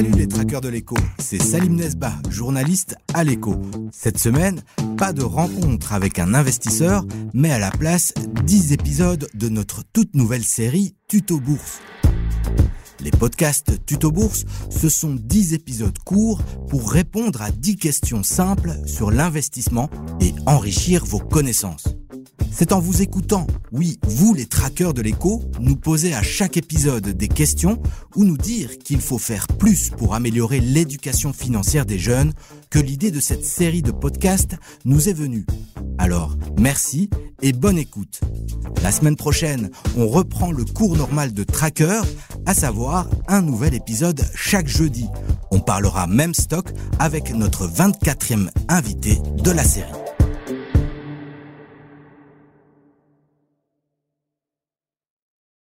Salut les traqueurs de l'écho, c'est Salim Nesba, journaliste à l'écho. Cette semaine, pas de rencontre avec un investisseur, mais à la place 10 épisodes de notre toute nouvelle série Tuto Bourse. Les podcasts Tuto Bourse, ce sont 10 épisodes courts pour répondre à 10 questions simples sur l'investissement et enrichir vos connaissances. C'est en vous écoutant, oui, vous les traqueurs de l'écho, nous poser à chaque épisode des questions ou nous dire qu'il faut faire plus pour améliorer l'éducation financière des jeunes que l'idée de cette série de podcasts nous est venue. Alors, merci et bonne écoute. La semaine prochaine, on reprend le cours normal de Tracker, à savoir un nouvel épisode chaque jeudi. On parlera même stock avec notre 24e invité de la série.